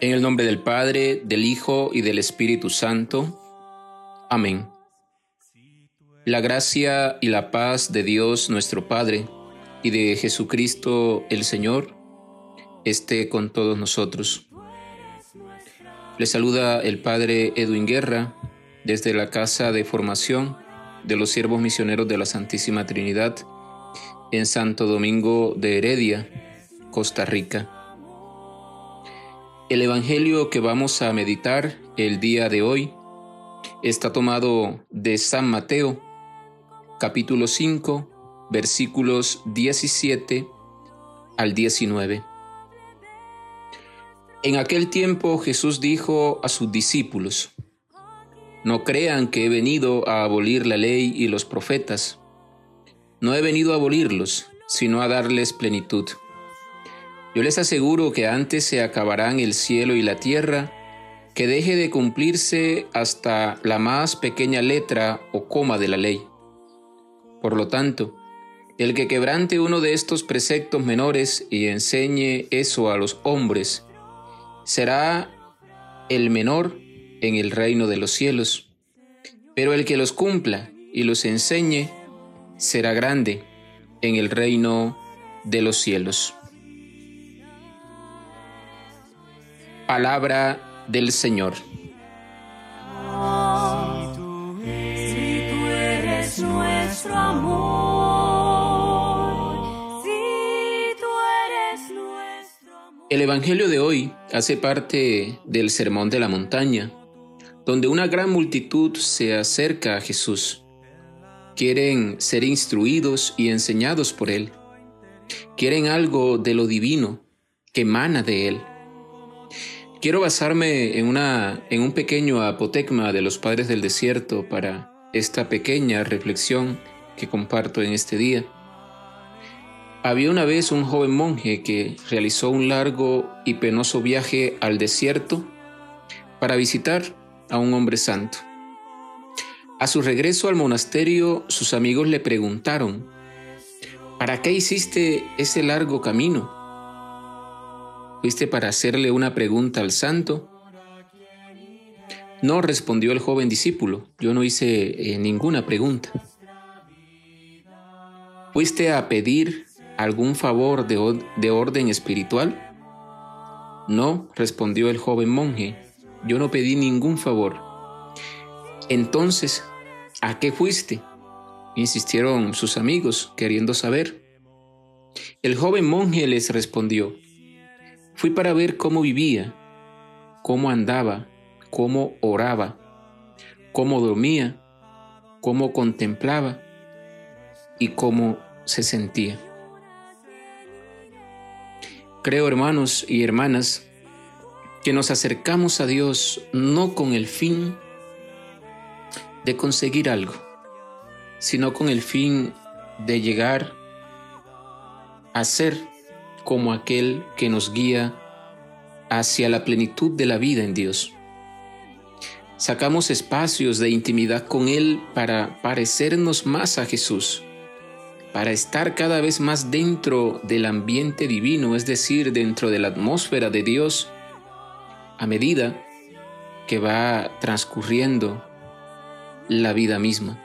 En el nombre del Padre, del Hijo y del Espíritu Santo. Amén. La gracia y la paz de Dios nuestro Padre y de Jesucristo el Señor esté con todos nosotros. Le saluda el Padre Edwin Guerra desde la Casa de Formación de los Siervos Misioneros de la Santísima Trinidad en Santo Domingo de Heredia, Costa Rica. El Evangelio que vamos a meditar el día de hoy está tomado de San Mateo, capítulo 5, versículos 17 al 19. En aquel tiempo Jesús dijo a sus discípulos, No crean que he venido a abolir la ley y los profetas. No he venido a abolirlos, sino a darles plenitud. Yo les aseguro que antes se acabarán el cielo y la tierra, que deje de cumplirse hasta la más pequeña letra o coma de la ley. Por lo tanto, el que quebrante uno de estos preceptos menores y enseñe eso a los hombres, será el menor en el reino de los cielos. Pero el que los cumpla y los enseñe, será grande en el reino de los cielos. Palabra del Señor. nuestro amor, El Evangelio de hoy hace parte del Sermón de la Montaña, donde una gran multitud se acerca a Jesús. Quieren ser instruidos y enseñados por Él. Quieren algo de lo divino que emana de Él. Quiero basarme en, una, en un pequeño apotecma de los padres del desierto para esta pequeña reflexión que comparto en este día. Había una vez un joven monje que realizó un largo y penoso viaje al desierto para visitar a un hombre santo. A su regreso al monasterio, sus amigos le preguntaron, ¿para qué hiciste ese largo camino? ¿Fuiste para hacerle una pregunta al santo? No, respondió el joven discípulo, yo no hice eh, ninguna pregunta. ¿Fuiste a pedir algún favor de, de orden espiritual? No, respondió el joven monje, yo no pedí ningún favor. Entonces, ¿a qué fuiste? insistieron sus amigos, queriendo saber. El joven monje les respondió, Fui para ver cómo vivía, cómo andaba, cómo oraba, cómo dormía, cómo contemplaba y cómo se sentía. Creo, hermanos y hermanas, que nos acercamos a Dios no con el fin de conseguir algo, sino con el fin de llegar a ser como aquel que nos guía hacia la plenitud de la vida en Dios. Sacamos espacios de intimidad con Él para parecernos más a Jesús, para estar cada vez más dentro del ambiente divino, es decir, dentro de la atmósfera de Dios, a medida que va transcurriendo la vida misma.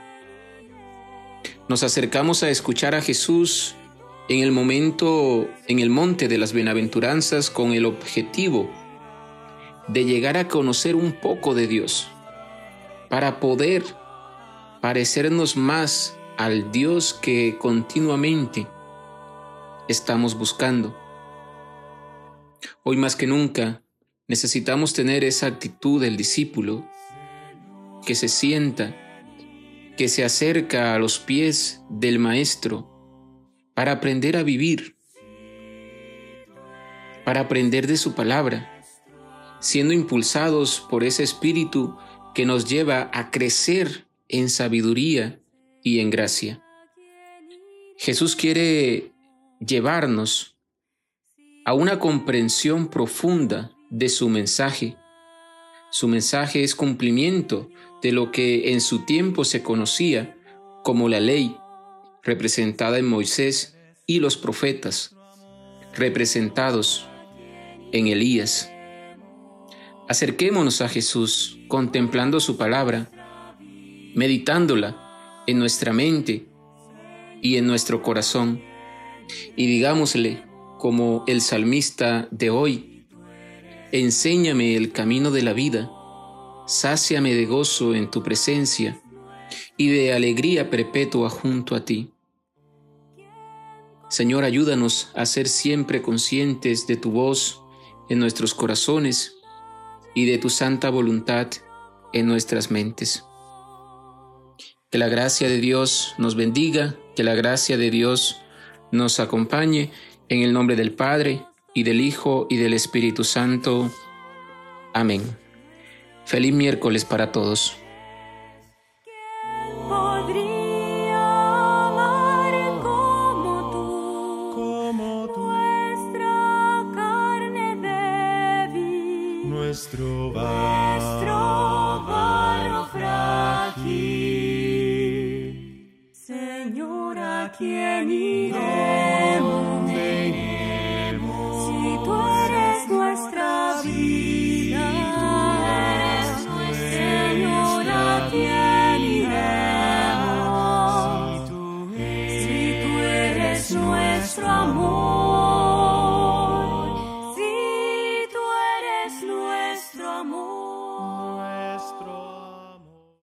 Nos acercamos a escuchar a Jesús en el momento, en el monte de las bienaventuranzas, con el objetivo de llegar a conocer un poco de Dios, para poder parecernos más al Dios que continuamente estamos buscando. Hoy más que nunca necesitamos tener esa actitud del discípulo que se sienta, que se acerca a los pies del Maestro, para aprender a vivir, para aprender de su palabra, siendo impulsados por ese espíritu que nos lleva a crecer en sabiduría y en gracia. Jesús quiere llevarnos a una comprensión profunda de su mensaje. Su mensaje es cumplimiento de lo que en su tiempo se conocía como la ley representada en Moisés y los profetas, representados en Elías. Acerquémonos a Jesús contemplando su palabra, meditándola en nuestra mente y en nuestro corazón, y digámosle, como el salmista de hoy, enséñame el camino de la vida, sáciame de gozo en tu presencia y de alegría perpetua junto a ti. Señor, ayúdanos a ser siempre conscientes de tu voz en nuestros corazones y de tu santa voluntad en nuestras mentes. Que la gracia de Dios nos bendiga, que la gracia de Dios nos acompañe en el nombre del Padre y del Hijo y del Espíritu Santo. Amén. Feliz miércoles para todos. Nuestro barro frágil. Señor, ¿a quién iré?